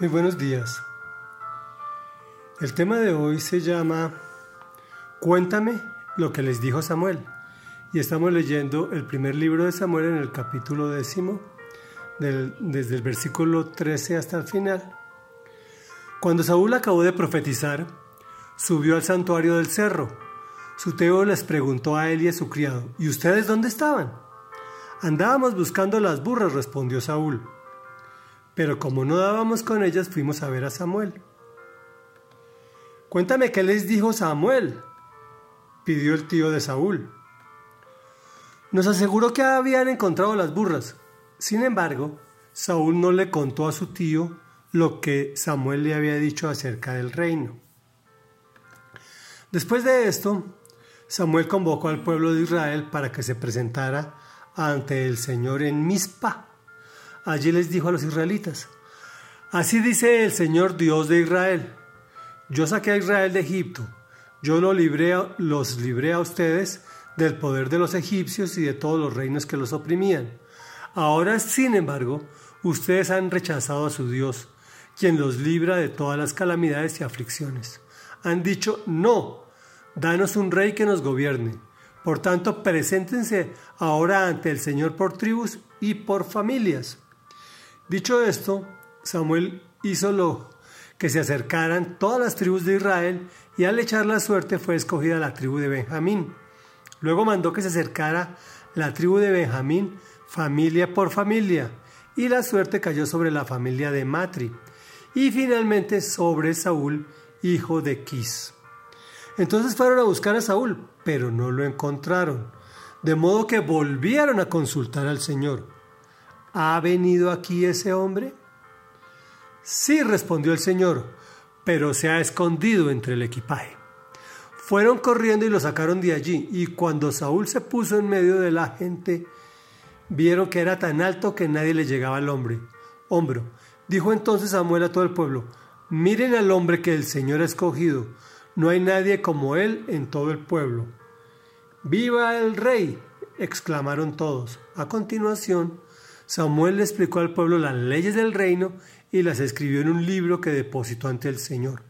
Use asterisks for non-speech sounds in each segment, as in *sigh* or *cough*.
Muy buenos días. El tema de hoy se llama Cuéntame lo que les dijo Samuel. Y estamos leyendo el primer libro de Samuel en el capítulo décimo, desde el versículo 13 hasta el final. Cuando Saúl acabó de profetizar, subió al santuario del cerro. Su teo les preguntó a él y a su criado, ¿y ustedes dónde estaban? Andábamos buscando las burras, respondió Saúl. Pero como no dábamos con ellas, fuimos a ver a Samuel. Cuéntame qué les dijo Samuel, pidió el tío de Saúl. Nos aseguró que habían encontrado las burras. Sin embargo, Saúl no le contó a su tío lo que Samuel le había dicho acerca del reino. Después de esto, Samuel convocó al pueblo de Israel para que se presentara ante el Señor en Mizpa. Allí les dijo a los israelitas, Así dice el Señor Dios de Israel, yo saqué a Israel de Egipto, yo los libré, los libré a ustedes del poder de los egipcios y de todos los reinos que los oprimían. Ahora, sin embargo, ustedes han rechazado a su Dios, quien los libra de todas las calamidades y aflicciones. Han dicho, no, danos un rey que nos gobierne. Por tanto, preséntense ahora ante el Señor por tribus y por familias. Dicho esto, Samuel hizo lo que se acercaran todas las tribus de Israel y al echar la suerte fue escogida la tribu de Benjamín. Luego mandó que se acercara la tribu de Benjamín familia por familia y la suerte cayó sobre la familia de Matri y finalmente sobre Saúl, hijo de Quis. Entonces fueron a buscar a Saúl, pero no lo encontraron, de modo que volvieron a consultar al Señor. ¿Ha venido aquí ese hombre? Sí, respondió el Señor, pero se ha escondido entre el equipaje. Fueron corriendo y lo sacaron de allí, y cuando Saúl se puso en medio de la gente, vieron que era tan alto que nadie le llegaba al hombre. Hombro. Dijo entonces Samuel a todo el pueblo, miren al hombre que el Señor ha escogido, no hay nadie como él en todo el pueblo. ¡Viva el rey! exclamaron todos. A continuación, Samuel le explicó al pueblo las leyes del reino y las escribió en un libro que depositó ante el Señor.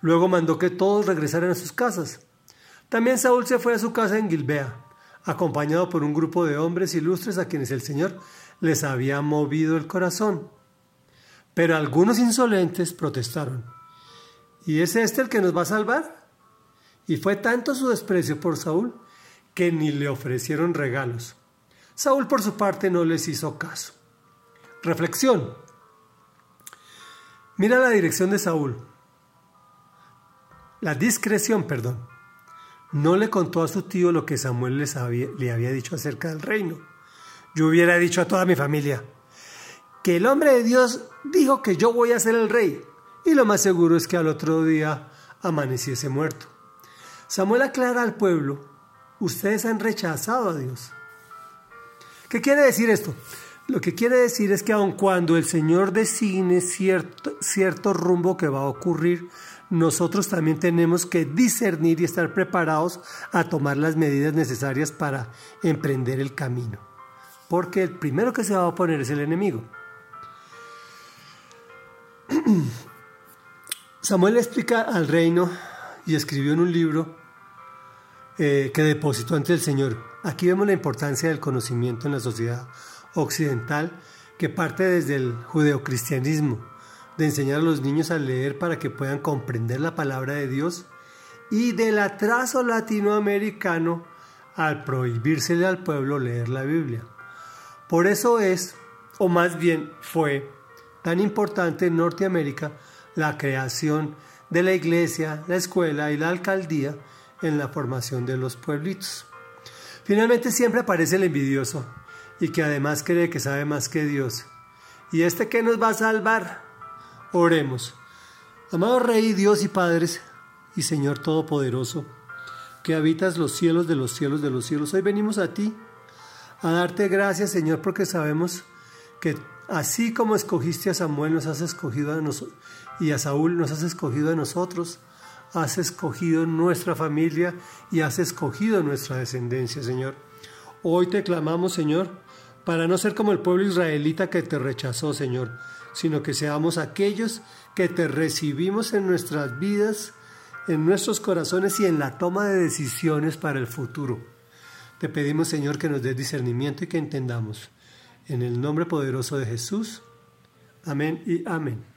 Luego mandó que todos regresaran a sus casas. También Saúl se fue a su casa en Gilbea, acompañado por un grupo de hombres ilustres a quienes el Señor les había movido el corazón. Pero algunos insolentes protestaron. ¿Y es este el que nos va a salvar? Y fue tanto su desprecio por Saúl que ni le ofrecieron regalos. Saúl por su parte no les hizo caso. Reflexión. Mira la dirección de Saúl. La discreción, perdón. No le contó a su tío lo que Samuel les le había dicho acerca del reino. Yo hubiera dicho a toda mi familia que el hombre de Dios dijo que yo voy a ser el rey. Y lo más seguro es que al otro día amaneciese muerto. Samuel aclara al pueblo, ustedes han rechazado a Dios. ¿Qué quiere decir esto? Lo que quiere decir es que aun cuando el Señor designe cierto, cierto rumbo que va a ocurrir, nosotros también tenemos que discernir y estar preparados a tomar las medidas necesarias para emprender el camino. Porque el primero que se va a oponer es el enemigo. *clears throat* Samuel explica al reino y escribió en un libro eh, que depositó ante el Señor. Aquí vemos la importancia del conocimiento en la sociedad occidental que parte desde el judeocristianismo, de enseñar a los niños a leer para que puedan comprender la palabra de Dios y del atraso latinoamericano al prohibírsele al pueblo leer la Biblia. Por eso es, o más bien fue, tan importante en Norteamérica la creación de la iglesia, la escuela y la alcaldía en la formación de los pueblitos. Finalmente siempre aparece el envidioso y que además cree que sabe más que Dios. ¿Y este qué nos va a salvar? Oremos. Amado Rey, Dios y Padres y Señor Todopoderoso, que habitas los cielos de los cielos de los cielos, hoy venimos a ti a darte gracias, Señor, porque sabemos que así como escogiste a Samuel, nos has escogido a nosotros, y a Saúl nos has escogido a nosotros, has escogido nuestra familia y has escogido nuestra descendencia, Señor. Hoy te clamamos, Señor, para no ser como el pueblo israelita que te rechazó, Señor, sino que seamos aquellos que te recibimos en nuestras vidas, en nuestros corazones y en la toma de decisiones para el futuro. Te pedimos, Señor, que nos des discernimiento y que entendamos. En el nombre poderoso de Jesús. Amén y amén.